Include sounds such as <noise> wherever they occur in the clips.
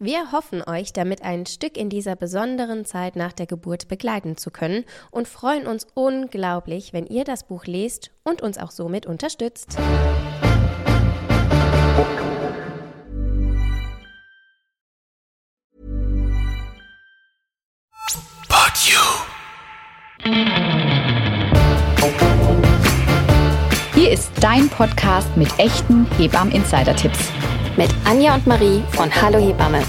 Wir hoffen euch damit ein Stück in dieser besonderen Zeit nach der Geburt begleiten zu können und freuen uns unglaublich, wenn ihr das Buch lest und uns auch somit unterstützt. But you. Hier ist dein Podcast mit echten Hebammen-Insider-Tipps mit Anja und Marie von Hallo Hebamme.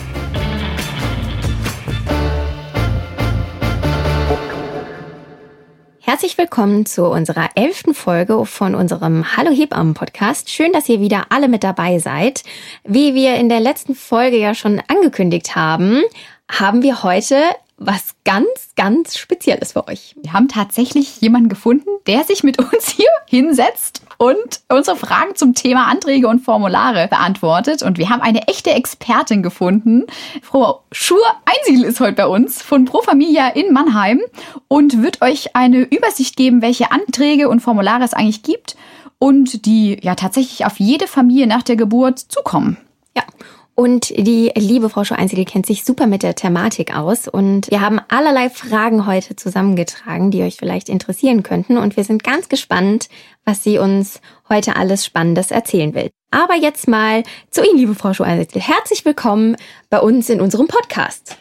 Herzlich willkommen zu unserer elften Folge von unserem Hallo Hebammen Podcast. Schön, dass ihr wieder alle mit dabei seid. Wie wir in der letzten Folge ja schon angekündigt haben, haben wir heute was ganz, ganz Spezielles für euch. Wir haben tatsächlich jemanden gefunden, der sich mit uns hier hinsetzt und unsere Fragen zum Thema Anträge und Formulare beantwortet. Und wir haben eine echte Expertin gefunden. Frau Schur-Einsiedel ist heute bei uns von Pro Familia in Mannheim und wird euch eine Übersicht geben, welche Anträge und Formulare es eigentlich gibt und die ja tatsächlich auf jede Familie nach der Geburt zukommen. Ja. Und die liebe Frau Schur-Einsiedel kennt sich super mit der Thematik aus. Und wir haben allerlei Fragen heute zusammengetragen, die euch vielleicht interessieren könnten. Und wir sind ganz gespannt, was sie uns heute alles Spannendes erzählen will. Aber jetzt mal zu Ihnen, liebe Frau Schur-Einsiedel. Herzlich willkommen bei uns in unserem Podcast.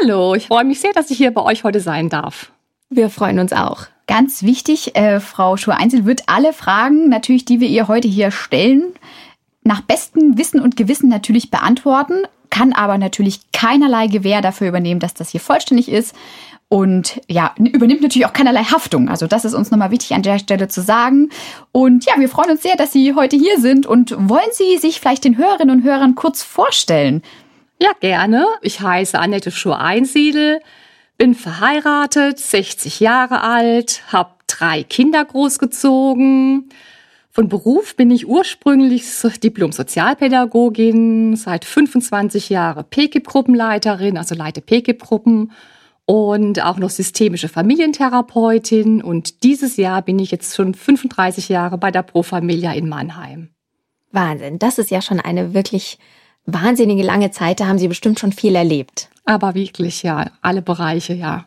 Hallo, ich freue mich sehr, dass ich hier bei euch heute sein darf. Wir freuen uns auch. Ganz wichtig, äh, Frau Schur-Einzel wird alle Fragen natürlich, die wir ihr heute hier stellen, nach bestem Wissen und Gewissen natürlich beantworten, kann aber natürlich keinerlei Gewähr dafür übernehmen, dass das hier vollständig ist. Und ja, übernimmt natürlich auch keinerlei Haftung. Also das ist uns nochmal wichtig an der Stelle zu sagen. Und ja, wir freuen uns sehr, dass Sie heute hier sind. Und wollen Sie sich vielleicht den Hörerinnen und Hörern kurz vorstellen? Ja, gerne. Ich heiße Annette Schur-Einsiedel, bin verheiratet, 60 Jahre alt, habe drei Kinder großgezogen, von Beruf bin ich ursprünglich Diplom-Sozialpädagogin, seit 25 Jahren PKIP-Gruppenleiterin, also leite PKIP-Gruppen und auch noch systemische Familientherapeutin. Und dieses Jahr bin ich jetzt schon 35 Jahre bei der Pro Familia in Mannheim. Wahnsinn, das ist ja schon eine wirklich wahnsinnige lange Zeit. Da haben Sie bestimmt schon viel erlebt. Aber wirklich, ja, alle Bereiche, ja.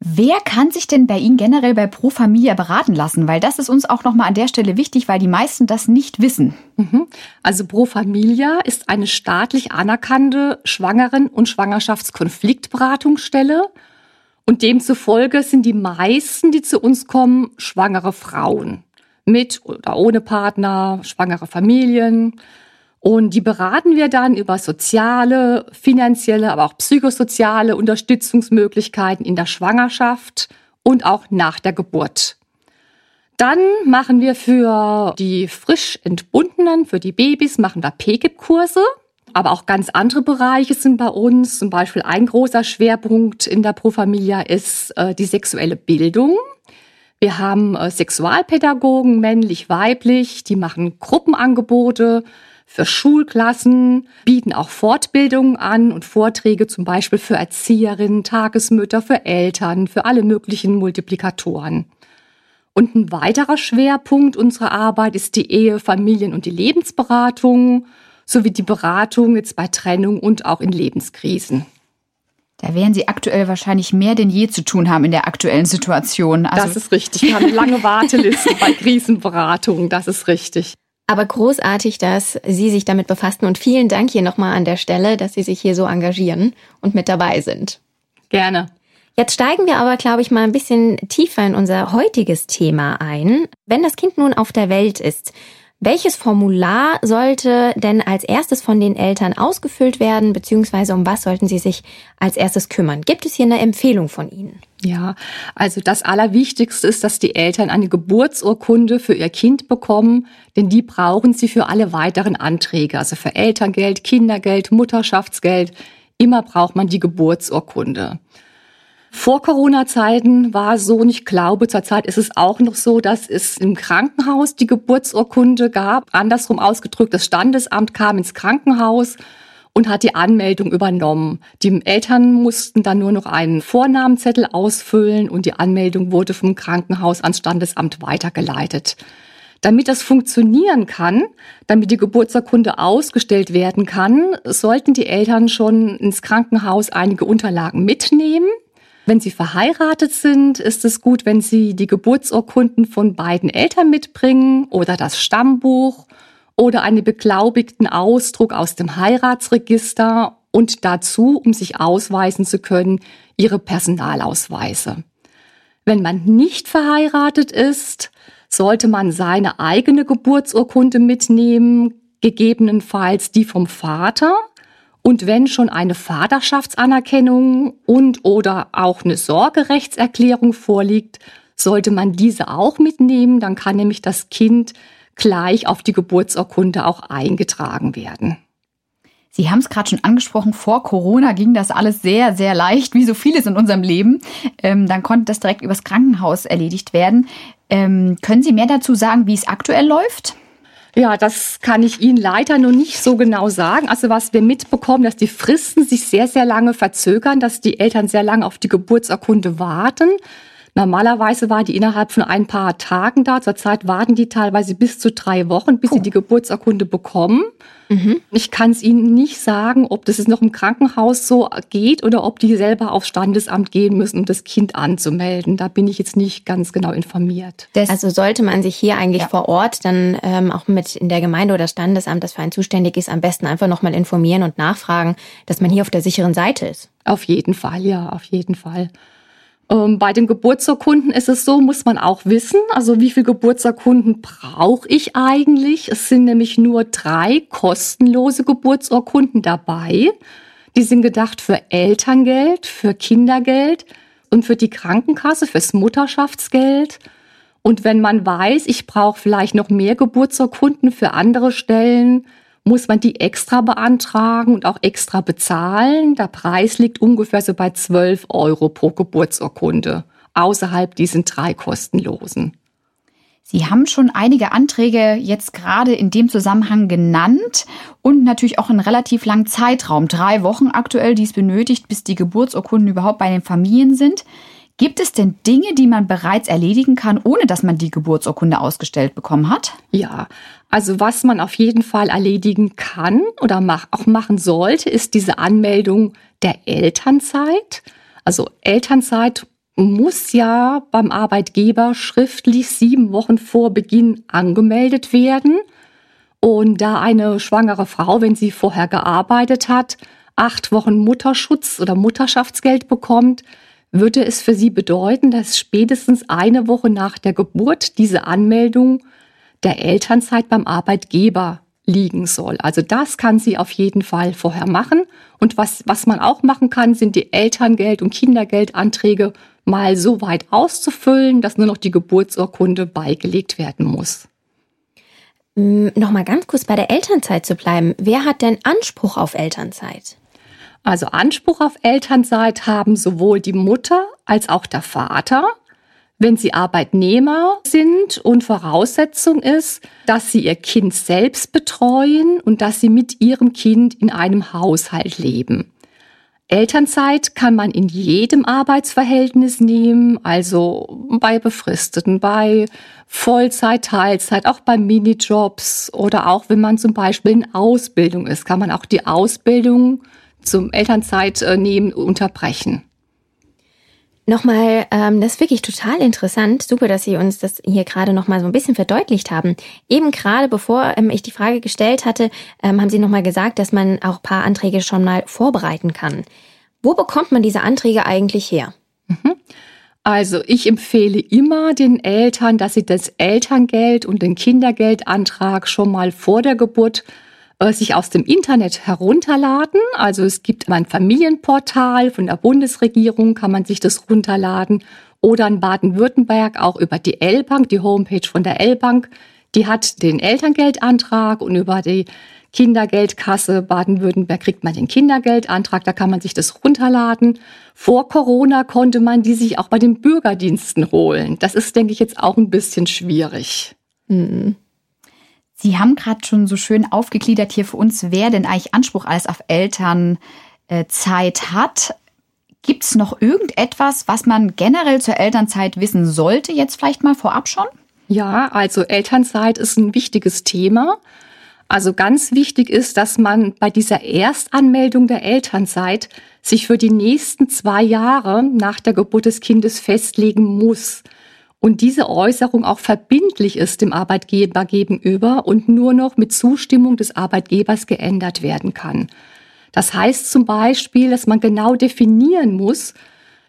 Wer kann sich denn bei Ihnen generell bei Pro Familia beraten lassen? Weil das ist uns auch nochmal an der Stelle wichtig, weil die meisten das nicht wissen. Mhm. Also Pro Familia ist eine staatlich anerkannte Schwangeren- und Schwangerschaftskonfliktberatungsstelle. Und demzufolge sind die meisten, die zu uns kommen, schwangere Frauen. Mit oder ohne Partner, schwangere Familien. Und die beraten wir dann über soziale, finanzielle, aber auch psychosoziale Unterstützungsmöglichkeiten in der Schwangerschaft und auch nach der Geburt. Dann machen wir für die frisch entbundenen, für die Babys, machen wir PGIP-Kurse. Aber auch ganz andere Bereiche sind bei uns. Zum Beispiel ein großer Schwerpunkt in der Pro Familia ist äh, die sexuelle Bildung. Wir haben äh, Sexualpädagogen, männlich, weiblich, die machen Gruppenangebote für Schulklassen, bieten auch Fortbildungen an und Vorträge zum Beispiel für Erzieherinnen, Tagesmütter, für Eltern, für alle möglichen Multiplikatoren. Und ein weiterer Schwerpunkt unserer Arbeit ist die Ehe, Familien und die Lebensberatung sowie die Beratung jetzt bei Trennung und auch in Lebenskrisen. Da werden Sie aktuell wahrscheinlich mehr denn je zu tun haben in der aktuellen Situation. Also das ist richtig. Wir haben lange Wartelisten bei <laughs> Krisenberatungen. Das ist richtig. Aber großartig, dass Sie sich damit befassen und vielen Dank hier nochmal an der Stelle, dass Sie sich hier so engagieren und mit dabei sind. Gerne. Jetzt steigen wir aber, glaube ich, mal ein bisschen tiefer in unser heutiges Thema ein. Wenn das Kind nun auf der Welt ist, welches Formular sollte denn als erstes von den Eltern ausgefüllt werden, beziehungsweise um was sollten sie sich als erstes kümmern? Gibt es hier eine Empfehlung von Ihnen? Ja, also das Allerwichtigste ist, dass die Eltern eine Geburtsurkunde für ihr Kind bekommen, denn die brauchen sie für alle weiteren Anträge, also für Elterngeld, Kindergeld, Mutterschaftsgeld. Immer braucht man die Geburtsurkunde. Vor Corona-Zeiten war es so, und ich glaube, zurzeit ist es auch noch so, dass es im Krankenhaus die Geburtsurkunde gab. Andersrum ausgedrückt, das Standesamt kam ins Krankenhaus und hat die Anmeldung übernommen. Die Eltern mussten dann nur noch einen Vornamenzettel ausfüllen und die Anmeldung wurde vom Krankenhaus ans Standesamt weitergeleitet. Damit das funktionieren kann, damit die Geburtsurkunde ausgestellt werden kann, sollten die Eltern schon ins Krankenhaus einige Unterlagen mitnehmen. Wenn Sie verheiratet sind, ist es gut, wenn Sie die Geburtsurkunden von beiden Eltern mitbringen oder das Stammbuch oder einen beglaubigten Ausdruck aus dem Heiratsregister und dazu, um sich ausweisen zu können, Ihre Personalausweise. Wenn man nicht verheiratet ist, sollte man seine eigene Geburtsurkunde mitnehmen, gegebenenfalls die vom Vater und wenn schon eine Vaterschaftsanerkennung und oder auch eine Sorgerechtserklärung vorliegt, sollte man diese auch mitnehmen. Dann kann nämlich das Kind gleich auf die Geburtsurkunde auch eingetragen werden. Sie haben es gerade schon angesprochen, vor Corona ging das alles sehr, sehr leicht, wie so vieles in unserem Leben. Ähm, dann konnte das direkt übers Krankenhaus erledigt werden. Ähm, können Sie mehr dazu sagen, wie es aktuell läuft? Ja, das kann ich Ihnen leider noch nicht so genau sagen. Also was wir mitbekommen, dass die Fristen sich sehr, sehr lange verzögern, dass die Eltern sehr lange auf die Geburtsurkunde warten. Normalerweise war die innerhalb von ein paar Tagen da. Zurzeit warten die teilweise bis zu drei Wochen, bis Puh. sie die Geburtsurkunde bekommen. Mhm. Ich kann es Ihnen nicht sagen, ob das jetzt noch im Krankenhaus so geht oder ob die selber aufs Standesamt gehen müssen, um das Kind anzumelden. Da bin ich jetzt nicht ganz genau informiert. Das also sollte man sich hier eigentlich ja. vor Ort dann ähm, auch mit in der Gemeinde oder Standesamt, das für einen zuständig ist, am besten einfach nochmal informieren und nachfragen, dass man hier auf der sicheren Seite ist. Auf jeden Fall, ja, auf jeden Fall. Ähm, bei den Geburtsurkunden ist es so, muss man auch wissen, also wie viel Geburtsurkunden brauche ich eigentlich? Es sind nämlich nur drei kostenlose Geburtsurkunden dabei. Die sind gedacht für Elterngeld, für Kindergeld und für die Krankenkasse, fürs Mutterschaftsgeld. Und wenn man weiß, ich brauche vielleicht noch mehr Geburtsurkunden für andere Stellen, muss man die extra beantragen und auch extra bezahlen. Der Preis liegt ungefähr so bei 12 Euro pro Geburtsurkunde, außerhalb diesen drei kostenlosen. Sie haben schon einige Anträge jetzt gerade in dem Zusammenhang genannt und natürlich auch einen relativ langen Zeitraum, drei Wochen aktuell, die es benötigt, bis die Geburtsurkunden überhaupt bei den Familien sind. Gibt es denn Dinge, die man bereits erledigen kann, ohne dass man die Geburtsurkunde ausgestellt bekommen hat? Ja, also was man auf jeden Fall erledigen kann oder mach, auch machen sollte, ist diese Anmeldung der Elternzeit. Also Elternzeit muss ja beim Arbeitgeber schriftlich sieben Wochen vor Beginn angemeldet werden. Und da eine schwangere Frau, wenn sie vorher gearbeitet hat, acht Wochen Mutterschutz oder Mutterschaftsgeld bekommt, würde es für sie bedeuten, dass spätestens eine Woche nach der Geburt diese Anmeldung der Elternzeit beim Arbeitgeber liegen soll. Also das kann sie auf jeden Fall vorher machen. Und was, was man auch machen kann, sind die Elterngeld- und Kindergeldanträge mal so weit auszufüllen, dass nur noch die Geburtsurkunde beigelegt werden muss. Hm, Nochmal ganz kurz bei der Elternzeit zu bleiben. Wer hat denn Anspruch auf Elternzeit? Also Anspruch auf Elternzeit haben sowohl die Mutter als auch der Vater, wenn sie Arbeitnehmer sind und Voraussetzung ist, dass sie ihr Kind selbst betreuen und dass sie mit ihrem Kind in einem Haushalt leben. Elternzeit kann man in jedem Arbeitsverhältnis nehmen, also bei Befristeten, bei Vollzeit, Teilzeit, auch bei Minijobs oder auch wenn man zum Beispiel in Ausbildung ist, kann man auch die Ausbildung zum Elternzeit äh, nehmen, unterbrechen. Nochmal, ähm, das ist wirklich total interessant. Super, dass Sie uns das hier gerade nochmal so ein bisschen verdeutlicht haben. Eben gerade bevor ähm, ich die Frage gestellt hatte, ähm, haben Sie nochmal gesagt, dass man auch paar Anträge schon mal vorbereiten kann. Wo bekommt man diese Anträge eigentlich her? Mhm. Also ich empfehle immer den Eltern, dass sie das Elterngeld und den Kindergeldantrag schon mal vor der Geburt äh, sich aus dem Internet herunterladen. Also es gibt ein Familienportal von der Bundesregierung, kann man sich das runterladen. Oder in Baden-Württemberg auch über die L-Bank, die Homepage von der L-Bank. Die hat den Elterngeldantrag und über die Kindergeldkasse Baden-Württemberg kriegt man den Kindergeldantrag, da kann man sich das runterladen. Vor Corona konnte man die sich auch bei den Bürgerdiensten holen. Das ist, denke ich, jetzt auch ein bisschen schwierig. Mhm. Sie haben gerade schon so schön aufgegliedert hier für uns, wer denn eigentlich Anspruch alles auf Elternzeit hat. Gibt es noch irgendetwas, was man generell zur Elternzeit wissen sollte, jetzt vielleicht mal vorab schon? Ja, also Elternzeit ist ein wichtiges Thema. Also ganz wichtig ist, dass man bei dieser Erstanmeldung der Elternzeit sich für die nächsten zwei Jahre nach der Geburt des Kindes festlegen muss. Und diese Äußerung auch verbindlich ist dem Arbeitgeber gegenüber und nur noch mit Zustimmung des Arbeitgebers geändert werden kann. Das heißt zum Beispiel, dass man genau definieren muss,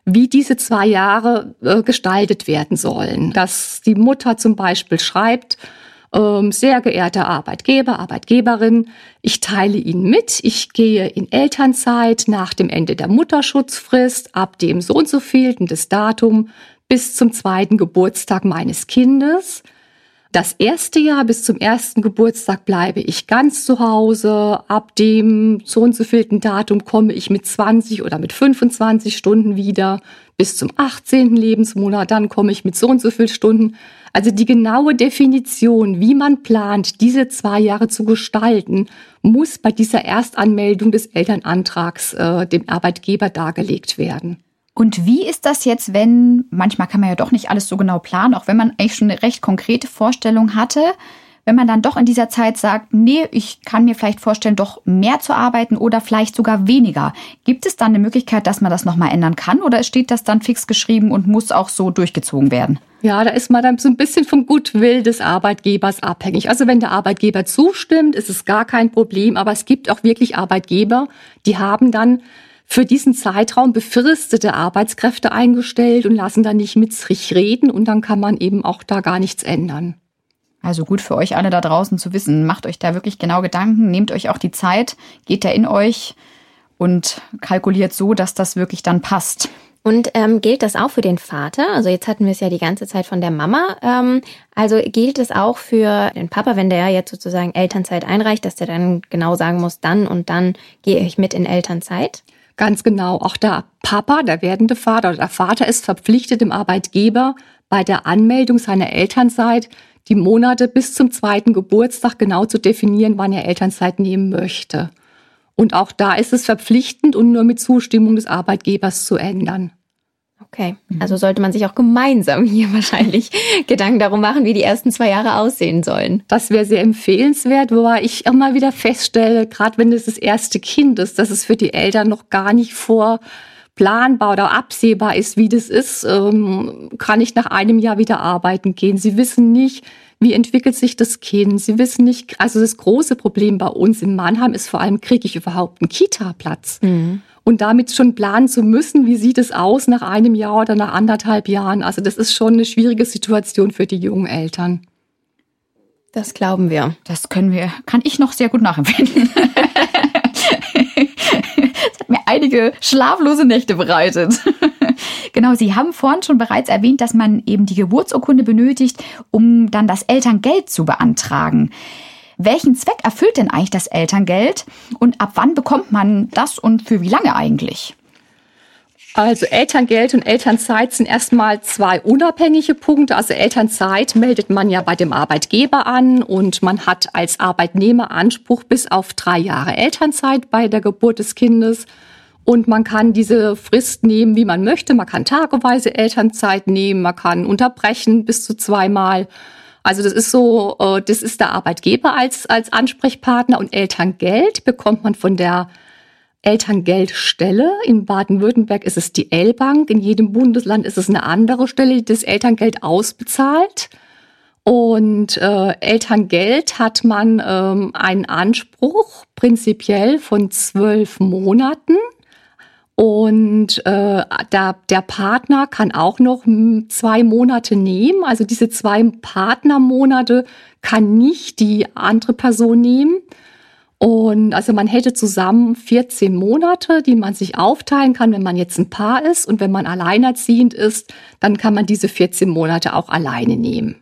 wie diese zwei Jahre äh, gestaltet werden sollen. Dass die Mutter zum Beispiel schreibt, ähm, sehr geehrter Arbeitgeber, Arbeitgeberin, ich teile Ihnen mit, ich gehe in Elternzeit nach dem Ende der Mutterschutzfrist ab dem so und so vielten des Datum bis zum zweiten Geburtstag meines Kindes. Das erste Jahr bis zum ersten Geburtstag bleibe ich ganz zu Hause. Ab dem so und so vielten Datum komme ich mit 20 oder mit 25 Stunden wieder. Bis zum 18. Lebensmonat, dann komme ich mit so und so viel Stunden. Also die genaue Definition, wie man plant, diese zwei Jahre zu gestalten, muss bei dieser Erstanmeldung des Elternantrags äh, dem Arbeitgeber dargelegt werden. Und wie ist das jetzt, wenn, manchmal kann man ja doch nicht alles so genau planen, auch wenn man eigentlich schon eine recht konkrete Vorstellung hatte, wenn man dann doch in dieser Zeit sagt, nee, ich kann mir vielleicht vorstellen, doch mehr zu arbeiten oder vielleicht sogar weniger. Gibt es dann eine Möglichkeit, dass man das nochmal ändern kann oder steht das dann fix geschrieben und muss auch so durchgezogen werden? Ja, da ist man dann so ein bisschen vom Gutwill des Arbeitgebers abhängig. Also wenn der Arbeitgeber zustimmt, ist es gar kein Problem, aber es gibt auch wirklich Arbeitgeber, die haben dann für diesen Zeitraum befristete Arbeitskräfte eingestellt und lassen dann nicht mit sich reden und dann kann man eben auch da gar nichts ändern. Also gut für euch alle da draußen zu wissen. Macht euch da wirklich genau Gedanken, nehmt euch auch die Zeit, geht da in euch und kalkuliert so, dass das wirklich dann passt. Und ähm, gilt das auch für den Vater? Also jetzt hatten wir es ja die ganze Zeit von der Mama. Ähm, also gilt es auch für den Papa, wenn der jetzt sozusagen Elternzeit einreicht, dass der dann genau sagen muss, dann und dann gehe ich mit in Elternzeit? Ganz genau. Auch der Papa, der werdende Vater oder der Vater ist verpflichtet, dem Arbeitgeber bei der Anmeldung seiner Elternzeit die Monate bis zum zweiten Geburtstag genau zu definieren, wann er Elternzeit nehmen möchte. Und auch da ist es verpflichtend und nur mit Zustimmung des Arbeitgebers zu ändern. Okay, also sollte man sich auch gemeinsam hier <laughs> wahrscheinlich Gedanken darum machen, wie die ersten zwei Jahre aussehen sollen. Das wäre sehr empfehlenswert, wobei ich immer wieder feststelle, gerade wenn es das erste Kind ist, dass es für die Eltern noch gar nicht vor planbar oder absehbar ist, wie das ist, ähm, kann ich nach einem Jahr wieder arbeiten gehen. Sie wissen nicht, wie entwickelt sich das Kind. Sie wissen nicht, also das große Problem bei uns in Mannheim ist vor allem, kriege ich überhaupt einen Kita-Platz? Mhm. Und damit schon planen zu müssen, wie sieht es aus nach einem Jahr oder nach anderthalb Jahren. Also das ist schon eine schwierige Situation für die jungen Eltern. Das glauben wir. Das können wir, kann ich noch sehr gut nachempfinden. <laughs> <laughs> hat mir einige schlaflose Nächte bereitet. Genau, Sie haben vorhin schon bereits erwähnt, dass man eben die Geburtsurkunde benötigt, um dann das Elterngeld zu beantragen. Welchen Zweck erfüllt denn eigentlich das Elterngeld und ab wann bekommt man das und für wie lange eigentlich? Also Elterngeld und Elternzeit sind erstmal zwei unabhängige Punkte. Also Elternzeit meldet man ja bei dem Arbeitgeber an und man hat als Arbeitnehmer Anspruch bis auf drei Jahre Elternzeit bei der Geburt des Kindes. Und man kann diese Frist nehmen, wie man möchte. Man kann tageweise Elternzeit nehmen, man kann unterbrechen bis zu zweimal. Also das ist so, äh, das ist der Arbeitgeber als, als Ansprechpartner und Elterngeld bekommt man von der Elterngeldstelle. In Baden-Württemberg ist es die L-Bank. In jedem Bundesland ist es eine andere Stelle, die das Elterngeld ausbezahlt. Und äh, Elterngeld hat man ähm, einen Anspruch prinzipiell von zwölf Monaten. Und äh, da, der Partner kann auch noch zwei Monate nehmen. Also diese zwei Partnermonate kann nicht die andere Person nehmen. Und also man hätte zusammen 14 Monate, die man sich aufteilen kann, wenn man jetzt ein Paar ist. Und wenn man alleinerziehend ist, dann kann man diese 14 Monate auch alleine nehmen.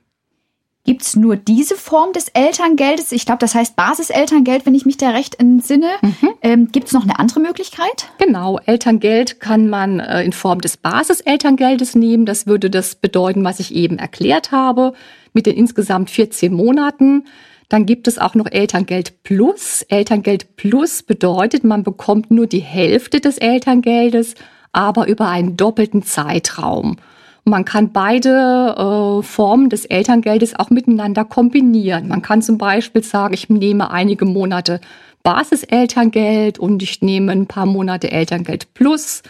Gibt es nur diese Form des Elterngeldes? Ich glaube, das heißt Basiselterngeld, wenn ich mich da recht entsinne. Mhm. Ähm, Gibt es noch eine andere Möglichkeit? Genau, Elterngeld kann man äh, in Form des Basiselterngeldes nehmen. Das würde das bedeuten, was ich eben erklärt habe, mit den insgesamt 14 Monaten. Dann gibt es auch noch Elterngeld Plus. Elterngeld Plus bedeutet, man bekommt nur die Hälfte des Elterngeldes, aber über einen doppelten Zeitraum. Man kann beide äh, Formen des Elterngeldes auch miteinander kombinieren. Man kann zum Beispiel sagen, ich nehme einige Monate Basiselterngeld und ich nehme ein paar Monate Elterngeld plus.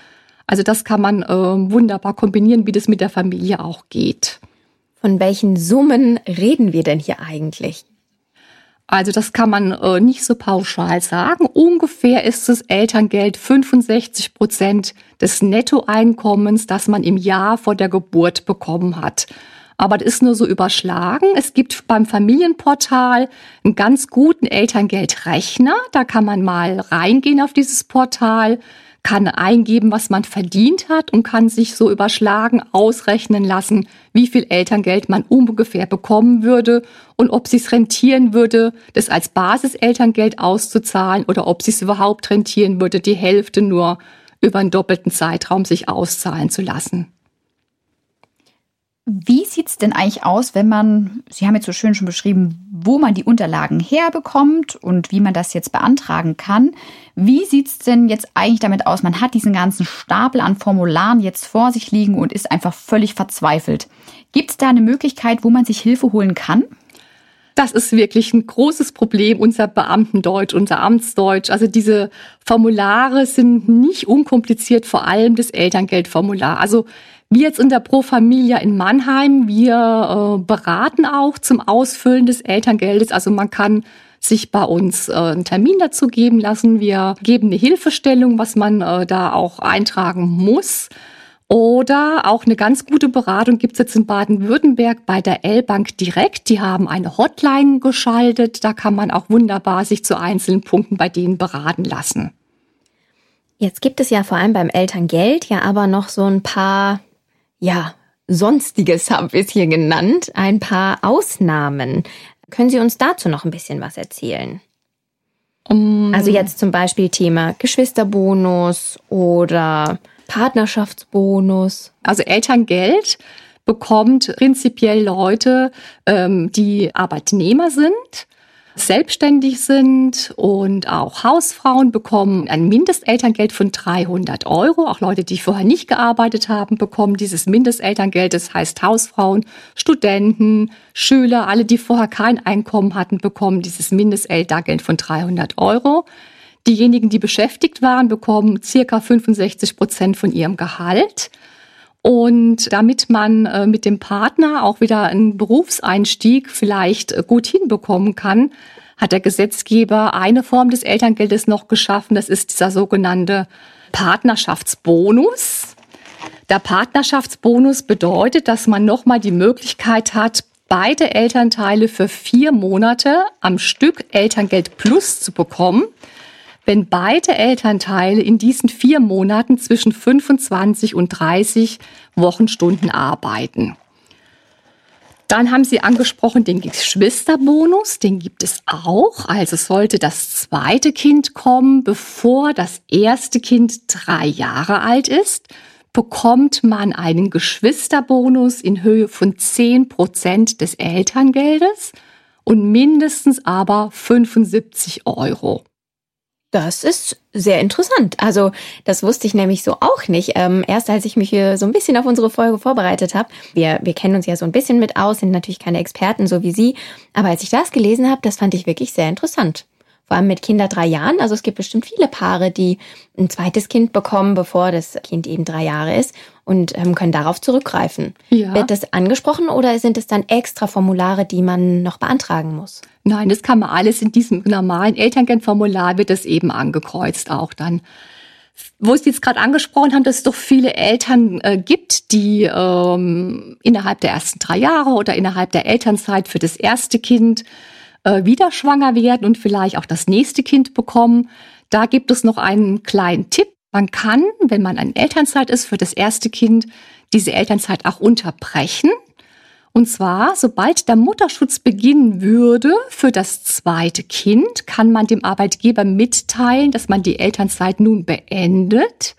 Also das kann man äh, wunderbar kombinieren, wie das mit der Familie auch geht. Von welchen Summen reden wir denn hier eigentlich? Also das kann man äh, nicht so pauschal sagen. Ungefähr ist das Elterngeld 65 Prozent des Nettoeinkommens, das man im Jahr vor der Geburt bekommen hat. Aber das ist nur so überschlagen. Es gibt beim Familienportal einen ganz guten Elterngeldrechner. Da kann man mal reingehen auf dieses Portal kann eingeben, was man verdient hat und kann sich so überschlagen, ausrechnen lassen, wie viel Elterngeld man ungefähr bekommen würde und ob es rentieren würde, das als Basiselterngeld auszuzahlen oder ob es überhaupt rentieren würde, die Hälfte nur über einen doppelten Zeitraum sich auszahlen zu lassen. Wie sieht es denn eigentlich aus, wenn man, Sie haben jetzt so schön schon beschrieben, wo man die Unterlagen herbekommt und wie man das jetzt beantragen kann. Wie sieht es denn jetzt eigentlich damit aus? Man hat diesen ganzen Stapel an Formularen jetzt vor sich liegen und ist einfach völlig verzweifelt. Gibt es da eine Möglichkeit, wo man sich Hilfe holen kann? Das ist wirklich ein großes Problem, unser Beamtendeutsch, unser Amtsdeutsch. Also diese Formulare sind nicht unkompliziert, vor allem das Elterngeldformular. Also wir jetzt in der Pro Familia in Mannheim, wir äh, beraten auch zum Ausfüllen des Elterngeldes. Also man kann sich bei uns äh, einen Termin dazu geben lassen. Wir geben eine Hilfestellung, was man äh, da auch eintragen muss. Oder auch eine ganz gute Beratung gibt es jetzt in Baden-Württemberg bei der L-Bank direkt. Die haben eine Hotline geschaltet. Da kann man auch wunderbar sich zu einzelnen Punkten bei denen beraten lassen. Jetzt gibt es ja vor allem beim Elterngeld ja aber noch so ein paar ja, Sonstiges haben wir es hier genannt, ein paar Ausnahmen. Können Sie uns dazu noch ein bisschen was erzählen? Um, also jetzt zum Beispiel Thema Geschwisterbonus oder Partnerschaftsbonus. Also Elterngeld bekommt prinzipiell Leute, ähm, die Arbeitnehmer sind selbstständig sind und auch Hausfrauen bekommen ein Mindestelterngeld von 300 Euro. Auch Leute, die vorher nicht gearbeitet haben, bekommen dieses Mindestelterngeld. Das heißt Hausfrauen, Studenten, Schüler, alle, die vorher kein Einkommen hatten, bekommen dieses Mindestelterngeld von 300 Euro. Diejenigen, die beschäftigt waren, bekommen circa 65 Prozent von ihrem Gehalt. Und damit man äh, mit dem Partner auch wieder einen Berufseinstieg vielleicht äh, gut hinbekommen kann, hat der Gesetzgeber eine Form des Elterngeldes noch geschaffen. Das ist dieser sogenannte Partnerschaftsbonus. Der Partnerschaftsbonus bedeutet, dass man nochmal die Möglichkeit hat, beide Elternteile für vier Monate am Stück Elterngeld Plus zu bekommen wenn beide Elternteile in diesen vier Monaten zwischen 25 und 30 Wochenstunden arbeiten. Dann haben Sie angesprochen den Geschwisterbonus, den gibt es auch. Also sollte das zweite Kind kommen, bevor das erste Kind drei Jahre alt ist, bekommt man einen Geschwisterbonus in Höhe von 10 Prozent des Elterngeldes und mindestens aber 75 Euro. Das ist sehr interessant. Also das wusste ich nämlich so auch nicht. Ähm, erst als ich mich hier so ein bisschen auf unsere Folge vorbereitet habe. Wir, wir kennen uns ja so ein bisschen mit aus, sind natürlich keine Experten so wie Sie. Aber als ich das gelesen habe, das fand ich wirklich sehr interessant vor allem mit Kinder drei Jahren. Also es gibt bestimmt viele Paare, die ein zweites Kind bekommen, bevor das Kind eben drei Jahre ist und ähm, können darauf zurückgreifen. Ja. Wird das angesprochen oder sind es dann extra Formulare, die man noch beantragen muss? Nein, das kann man alles in diesem normalen Elterngeldformular wird das eben angekreuzt auch dann. wo Sie jetzt gerade angesprochen haben, dass es doch viele Eltern äh, gibt, die ähm, innerhalb der ersten drei Jahre oder innerhalb der Elternzeit für das erste Kind äh, wieder schwanger werden und vielleicht auch das nächste Kind bekommen. Da gibt es noch einen kleinen Tipp. Man kann, wenn man in Elternzeit ist für das erste Kind, diese Elternzeit auch unterbrechen. Und zwar, sobald der Mutterschutz beginnen würde für das zweite Kind, kann man dem Arbeitgeber mitteilen, dass man die Elternzeit nun beendet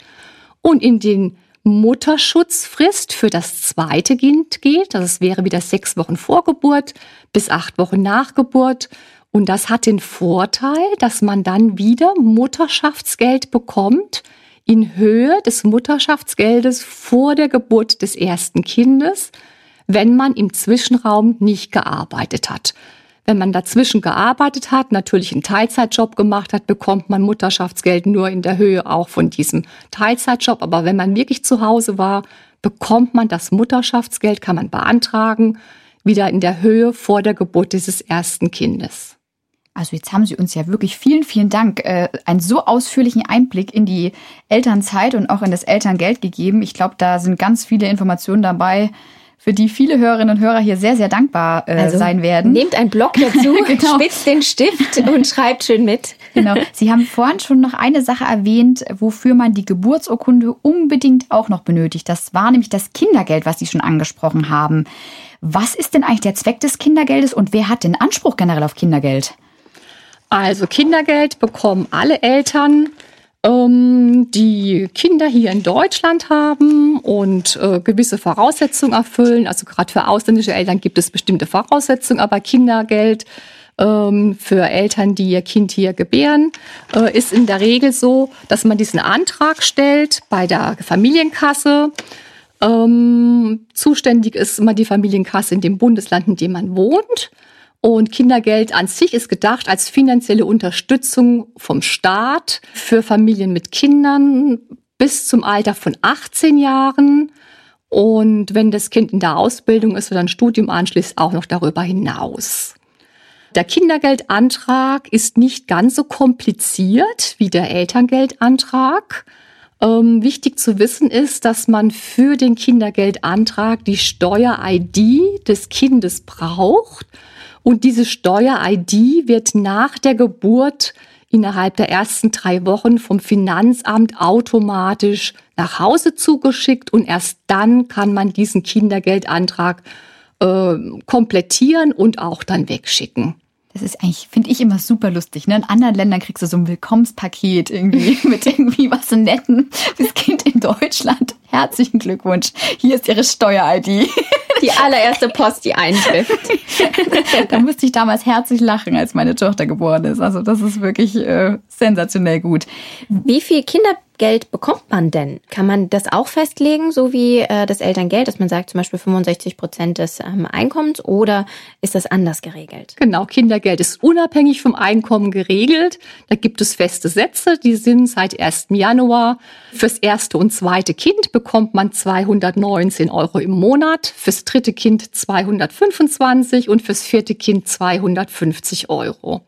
und in den Mutterschutzfrist für das zweite Kind geht. Das wäre wieder sechs Wochen vor Geburt bis acht Wochen nach Geburt. Und das hat den Vorteil, dass man dann wieder Mutterschaftsgeld bekommt in Höhe des Mutterschaftsgeldes vor der Geburt des ersten Kindes, wenn man im Zwischenraum nicht gearbeitet hat. Wenn man dazwischen gearbeitet hat, natürlich einen Teilzeitjob gemacht hat, bekommt man Mutterschaftsgeld nur in der Höhe auch von diesem Teilzeitjob. Aber wenn man wirklich zu Hause war, bekommt man das Mutterschaftsgeld, kann man beantragen, wieder in der Höhe vor der Geburt dieses ersten Kindes. Also jetzt haben Sie uns ja wirklich vielen, vielen Dank, äh, einen so ausführlichen Einblick in die Elternzeit und auch in das Elterngeld gegeben. Ich glaube, da sind ganz viele Informationen dabei, für die viele Hörerinnen und Hörer hier sehr, sehr dankbar äh, also, sein werden. Nehmt einen Block dazu, <laughs> genau. spitzt den Stift und schreibt schön mit. Genau. Sie haben vorhin schon noch eine Sache erwähnt, wofür man die Geburtsurkunde unbedingt auch noch benötigt. Das war nämlich das Kindergeld, was Sie schon angesprochen haben. Was ist denn eigentlich der Zweck des Kindergeldes und wer hat den Anspruch generell auf Kindergeld? Also Kindergeld bekommen alle Eltern, ähm, die Kinder hier in Deutschland haben und äh, gewisse Voraussetzungen erfüllen. Also gerade für ausländische Eltern gibt es bestimmte Voraussetzungen, aber Kindergeld ähm, für Eltern, die ihr Kind hier gebären, äh, ist in der Regel so, dass man diesen Antrag stellt bei der Familienkasse. Ähm, zuständig ist immer die Familienkasse in dem Bundesland, in dem man wohnt. Und Kindergeld an sich ist gedacht als finanzielle Unterstützung vom Staat für Familien mit Kindern bis zum Alter von 18 Jahren. Und wenn das Kind in der Ausbildung ist oder ein Studium anschließt, auch noch darüber hinaus. Der Kindergeldantrag ist nicht ganz so kompliziert wie der Elterngeldantrag. Ähm, wichtig zu wissen ist, dass man für den Kindergeldantrag die Steuer-ID des Kindes braucht. Und diese Steuer-ID wird nach der Geburt innerhalb der ersten drei Wochen vom Finanzamt automatisch nach Hause zugeschickt und erst dann kann man diesen Kindergeldantrag äh, komplettieren und auch dann wegschicken. Das ist eigentlich, finde ich immer super lustig. Ne? In anderen Ländern kriegst du so ein Willkommenspaket irgendwie <laughs> mit irgendwie was Netten. Das Kind in Deutschland. Herzlichen Glückwunsch. Hier ist Ihre Steuer-ID. Die allererste Post, die eintrifft. <laughs> da musste ich damals herzlich lachen, als meine Tochter geboren ist. Also das ist wirklich äh, sensationell gut. Wie viel Kinder Geld bekommt man denn? Kann man das auch festlegen, so wie äh, das Elterngeld, dass man sagt zum Beispiel 65 Prozent des ähm, Einkommens oder ist das anders geregelt? Genau, Kindergeld ist unabhängig vom Einkommen geregelt. Da gibt es feste Sätze, die sind seit 1. Januar. Fürs erste und zweite Kind bekommt man 219 Euro im Monat, fürs dritte Kind 225 und fürs vierte Kind 250 Euro.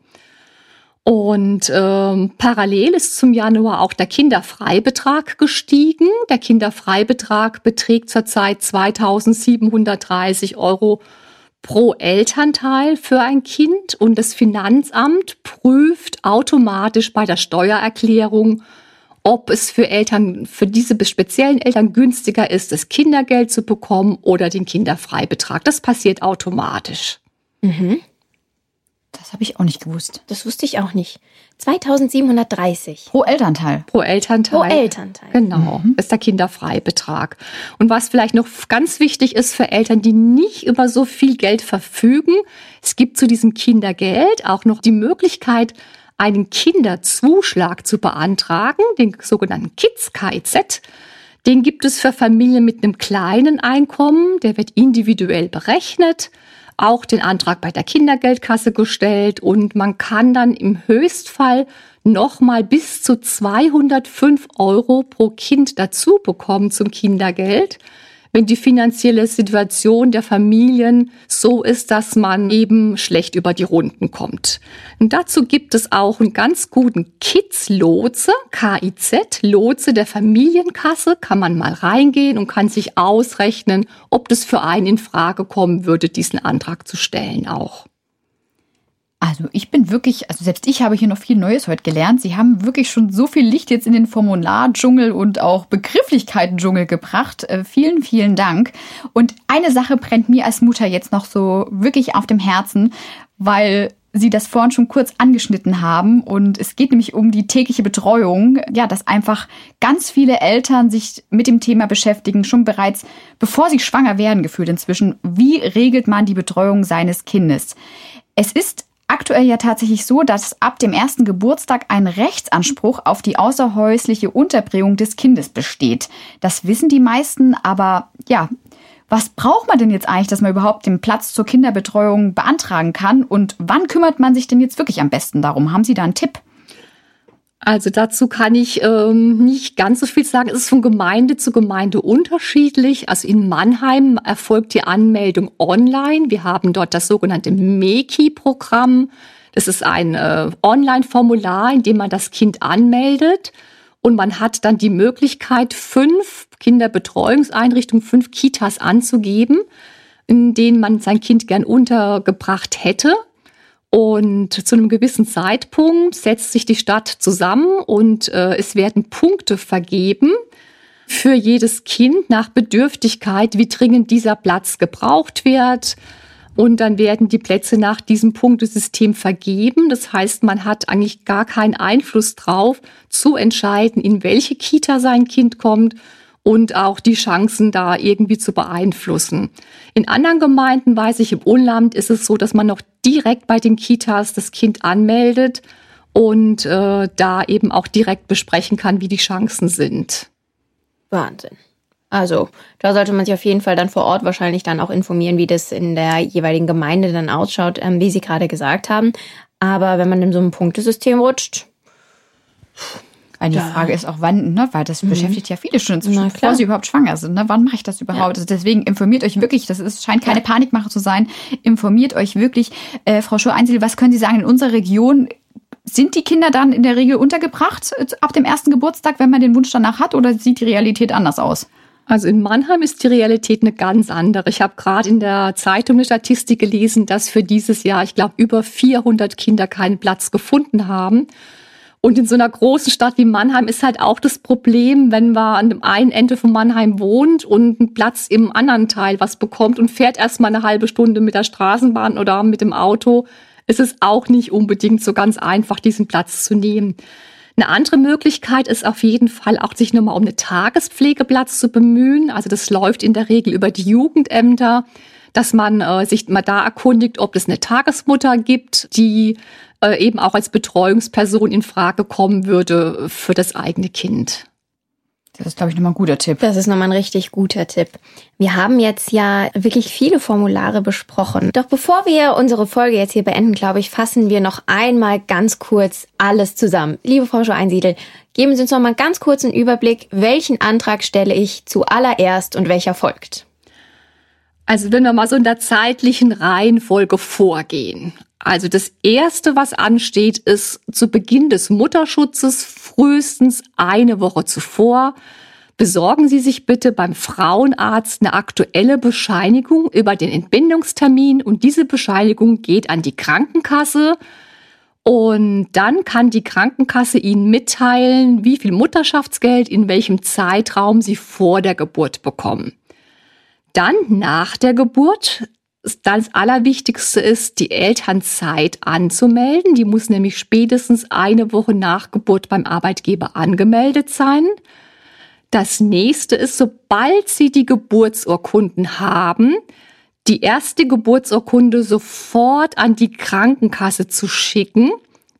Und ähm, parallel ist zum Januar auch der Kinderfreibetrag gestiegen. Der Kinderfreibetrag beträgt zurzeit 2730 Euro pro Elternteil für ein Kind und das Finanzamt prüft automatisch bei der Steuererklärung, ob es für Eltern, für diese speziellen Eltern günstiger ist, das Kindergeld zu bekommen oder den Kinderfreibetrag. Das passiert automatisch. Mhm. Das habe ich auch nicht gewusst. Das wusste ich auch nicht. 2730. Pro Elternteil. Pro Elternteil. Pro Elternteil. Genau, mhm. ist der Kinderfreibetrag. Und was vielleicht noch ganz wichtig ist für Eltern, die nicht über so viel Geld verfügen, es gibt zu diesem Kindergeld auch noch die Möglichkeit, einen Kinderzuschlag zu beantragen, den sogenannten Kids-KZ. Den gibt es für Familien mit einem kleinen Einkommen, der wird individuell berechnet auch den Antrag bei der Kindergeldkasse gestellt. Und man kann dann im Höchstfall nochmal bis zu 205 Euro pro Kind dazu bekommen zum Kindergeld, wenn die finanzielle Situation der Familien so ist, dass man eben schlecht über die Runden kommt. Und dazu gibt es auch einen ganz guten Kids-Lotse, KIZ, Lotse der Familienkasse, kann man mal reingehen und kann sich ausrechnen, ob das für einen in Frage kommen würde, diesen Antrag zu stellen auch. Also ich bin wirklich, also selbst ich habe hier noch viel Neues heute gelernt. Sie haben wirklich schon so viel Licht jetzt in den Formulardschungel und auch Begrifflichkeiten-Dschungel gebracht. Äh, vielen, vielen Dank. Und eine Sache brennt mir als Mutter jetzt noch so wirklich auf dem Herzen, weil Sie das vorhin schon kurz angeschnitten haben. Und es geht nämlich um die tägliche Betreuung. Ja, dass einfach ganz viele Eltern sich mit dem Thema beschäftigen, schon bereits bevor sie schwanger werden, gefühlt inzwischen. Wie regelt man die Betreuung seines Kindes? Es ist aktuell ja tatsächlich so, dass ab dem ersten Geburtstag ein Rechtsanspruch auf die außerhäusliche Unterbringung des Kindes besteht. Das wissen die meisten, aber ja, was braucht man denn jetzt eigentlich, dass man überhaupt den Platz zur Kinderbetreuung beantragen kann? Und wann kümmert man sich denn jetzt wirklich am besten darum? Haben Sie da einen Tipp? Also dazu kann ich ähm, nicht ganz so viel sagen. Es ist von Gemeinde zu Gemeinde unterschiedlich. Also in Mannheim erfolgt die Anmeldung online. Wir haben dort das sogenannte MEKI-Programm. Das ist ein äh, Online-Formular, in dem man das Kind anmeldet. Und man hat dann die Möglichkeit, fünf Kinderbetreuungseinrichtungen, fünf Kitas anzugeben, in denen man sein Kind gern untergebracht hätte. Und zu einem gewissen Zeitpunkt setzt sich die Stadt zusammen und äh, es werden Punkte vergeben für jedes Kind nach Bedürftigkeit, wie dringend dieser Platz gebraucht wird. Und dann werden die Plätze nach diesem Punktesystem vergeben. Das heißt, man hat eigentlich gar keinen Einfluss drauf, zu entscheiden, in welche Kita sein Kind kommt, und auch die Chancen da irgendwie zu beeinflussen. In anderen Gemeinden, weiß ich, im Unland ist es so, dass man noch direkt bei den Kitas das Kind anmeldet und äh, da eben auch direkt besprechen kann, wie die Chancen sind. Wahnsinn. Also, da sollte man sich auf jeden Fall dann vor Ort wahrscheinlich dann auch informieren, wie das in der jeweiligen Gemeinde dann ausschaut, ähm, wie Sie gerade gesagt haben. Aber wenn man in so ein Punktesystem rutscht, weil die ja. Frage ist auch, wann, ne, weil das mhm. beschäftigt ja viele schon inzwischen, bevor sie überhaupt schwanger sind. Ne? Wann mache ich das überhaupt? Ja. Also deswegen informiert euch wirklich, das ist, scheint keine. Panikmache zu sein, informiert euch wirklich. Äh, Frau Schur-Einzel, was können Sie sagen in unserer Region? Sind die Kinder dann in der Regel untergebracht äh, ab dem ersten Geburtstag, wenn man den Wunsch danach hat, oder sieht die Realität anders aus? Also in Mannheim ist die Realität eine ganz andere. Ich habe gerade in der Zeitung eine Statistik gelesen, dass für dieses Jahr, ich glaube, über 400 Kinder keinen Platz gefunden haben. Und in so einer großen Stadt wie Mannheim ist halt auch das Problem, wenn man an dem einen Ende von Mannheim wohnt und einen Platz im anderen Teil was bekommt und fährt erstmal eine halbe Stunde mit der Straßenbahn oder mit dem Auto, ist es auch nicht unbedingt so ganz einfach, diesen Platz zu nehmen. Eine andere Möglichkeit ist auf jeden Fall auch, sich nochmal um eine Tagespflegeplatz zu bemühen. Also das läuft in der Regel über die Jugendämter, dass man äh, sich mal da erkundigt, ob es eine Tagesmutter gibt, die äh, eben auch als Betreuungsperson in Frage kommen würde für das eigene Kind. Das ist, glaube ich, nochmal ein guter Tipp. Das ist nochmal ein richtig guter Tipp. Wir haben jetzt ja wirklich viele Formulare besprochen. Doch bevor wir unsere Folge jetzt hier beenden, glaube ich, fassen wir noch einmal ganz kurz alles zusammen. Liebe Frau Schau-Einsiedel, geben Sie uns nochmal ganz kurz einen Überblick. Welchen Antrag stelle ich zuallererst und welcher folgt? Also wenn wir mal so in der zeitlichen Reihenfolge vorgehen. Also das Erste, was ansteht, ist zu Beginn des Mutterschutzes frühestens eine Woche zuvor. Besorgen Sie sich bitte beim Frauenarzt eine aktuelle Bescheinigung über den Entbindungstermin und diese Bescheinigung geht an die Krankenkasse. Und dann kann die Krankenkasse Ihnen mitteilen, wie viel Mutterschaftsgeld in welchem Zeitraum Sie vor der Geburt bekommen. Dann nach der Geburt das Allerwichtigste ist, die Elternzeit anzumelden. Die muss nämlich spätestens eine Woche nach Geburt beim Arbeitgeber angemeldet sein. Das nächste ist, sobald Sie die Geburtsurkunden haben, die erste Geburtsurkunde sofort an die Krankenkasse zu schicken,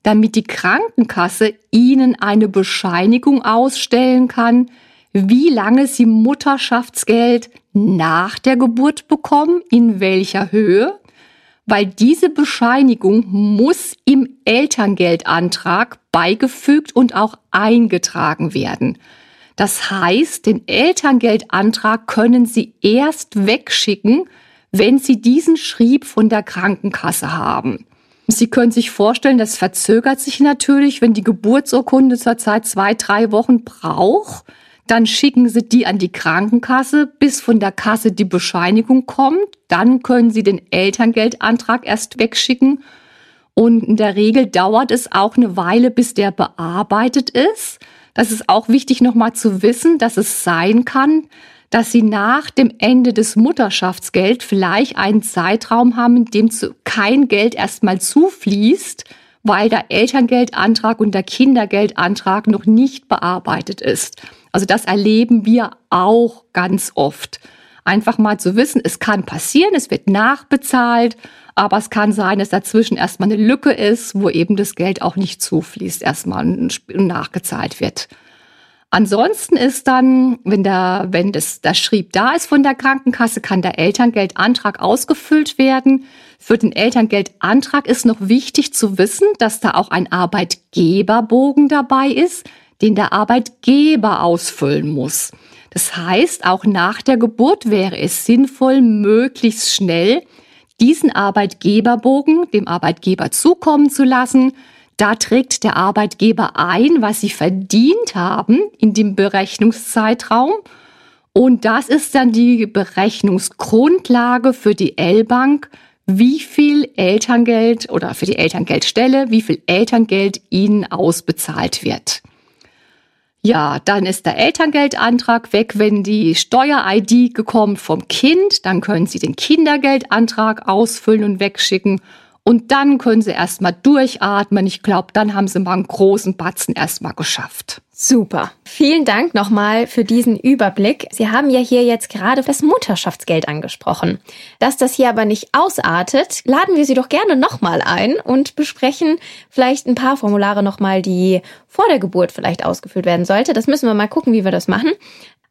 damit die Krankenkasse Ihnen eine Bescheinigung ausstellen kann, wie lange Sie Mutterschaftsgeld nach der Geburt bekommen, in welcher Höhe, weil diese Bescheinigung muss im Elterngeldantrag beigefügt und auch eingetragen werden. Das heißt, den Elterngeldantrag können Sie erst wegschicken, wenn Sie diesen Schrieb von der Krankenkasse haben. Sie können sich vorstellen, das verzögert sich natürlich, wenn die Geburtsurkunde zurzeit zwei, drei Wochen braucht. Dann schicken Sie die an die Krankenkasse, bis von der Kasse die Bescheinigung kommt. Dann können Sie den Elterngeldantrag erst wegschicken. Und in der Regel dauert es auch eine Weile, bis der bearbeitet ist. Das ist auch wichtig nochmal zu wissen, dass es sein kann, dass sie nach dem Ende des Mutterschaftsgeld vielleicht einen Zeitraum haben, in dem kein Geld erstmal zufließt, weil der Elterngeldantrag und der Kindergeldantrag noch nicht bearbeitet ist. Also das erleben wir auch ganz oft. Einfach mal zu wissen, es kann passieren, es wird nachbezahlt, aber es kann sein, dass dazwischen erstmal eine Lücke ist, wo eben das Geld auch nicht zufließt, erstmal nachgezahlt wird. Ansonsten ist dann, wenn der, wenn das, das Schrieb da ist von der Krankenkasse, kann der Elterngeldantrag ausgefüllt werden. Für den Elterngeldantrag ist noch wichtig zu wissen, dass da auch ein Arbeitgeberbogen dabei ist, den der Arbeitgeber ausfüllen muss. Das heißt, auch nach der Geburt wäre es sinnvoll, möglichst schnell diesen Arbeitgeberbogen dem Arbeitgeber zukommen zu lassen, da trägt der Arbeitgeber ein, was sie verdient haben in dem Berechnungszeitraum. Und das ist dann die Berechnungsgrundlage für die L-Bank, wie viel Elterngeld oder für die Elterngeldstelle, wie viel Elterngeld ihnen ausbezahlt wird. Ja, dann ist der Elterngeldantrag weg, wenn die Steuer-ID gekommen vom Kind, dann können Sie den Kindergeldantrag ausfüllen und wegschicken und dann können sie erstmal durchatmen. Ich glaube, dann haben sie mal einen großen Batzen erstmal geschafft. Super. Vielen Dank nochmal für diesen Überblick. Sie haben ja hier jetzt gerade das Mutterschaftsgeld angesprochen. Dass das hier aber nicht ausartet, laden wir Sie doch gerne nochmal ein und besprechen vielleicht ein paar Formulare nochmal, die vor der Geburt vielleicht ausgefüllt werden sollte. Das müssen wir mal gucken, wie wir das machen.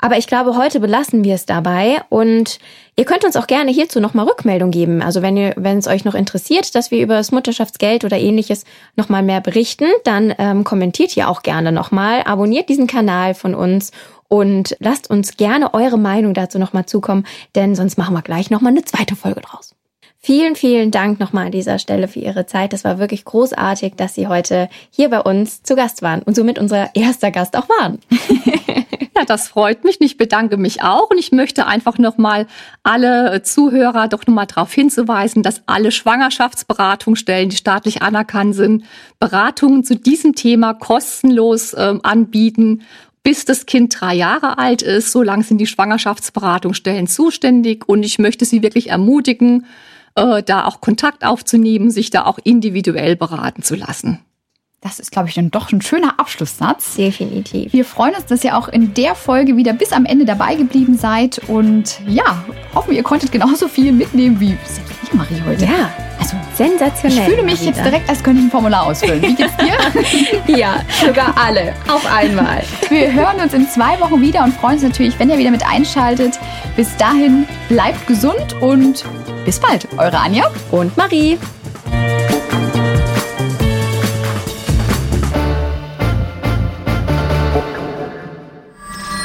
Aber ich glaube, heute belassen wir es dabei und ihr könnt uns auch gerne hierzu nochmal Rückmeldung geben. Also wenn ihr, wenn es euch noch interessiert, dass wir über das Mutterschaftsgeld oder ähnliches nochmal mehr berichten, dann ähm, kommentiert hier auch gerne nochmal, abonniert diesen Kanal von uns und lasst uns gerne eure Meinung dazu nochmal zukommen, denn sonst machen wir gleich nochmal eine zweite Folge draus. Vielen, vielen Dank nochmal an dieser Stelle für Ihre Zeit. Das war wirklich großartig, dass Sie heute hier bei uns zu Gast waren und somit unser erster Gast auch waren. <laughs> Ja, das freut mich. Ich bedanke mich auch und ich möchte einfach nochmal alle Zuhörer doch nochmal darauf hinzuweisen, dass alle Schwangerschaftsberatungsstellen, die staatlich anerkannt sind, Beratungen zu diesem Thema kostenlos äh, anbieten bis das Kind drei Jahre alt ist. So lang sind die Schwangerschaftsberatungsstellen zuständig und ich möchte Sie wirklich ermutigen, äh, da auch Kontakt aufzunehmen, sich da auch individuell beraten zu lassen. Das ist, glaube ich, dann doch ein schöner Abschlusssatz. Definitiv. Wir freuen uns, dass ihr auch in der Folge wieder bis am Ende dabei geblieben seid. Und ja, hoffen, ihr konntet genauso viel mitnehmen wie ich, Marie, heute. Ja, also sensationell. Ich fühle mich Marita. jetzt direkt, als könnte ich ein Formular ausfüllen. Wie geht's dir? <laughs> ja, sogar alle. Auf einmal. Wir hören uns in zwei Wochen wieder und freuen uns natürlich, wenn ihr wieder mit einschaltet. Bis dahin, bleibt gesund und bis bald. Eure Anja und Marie.